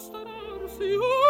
stararsi oh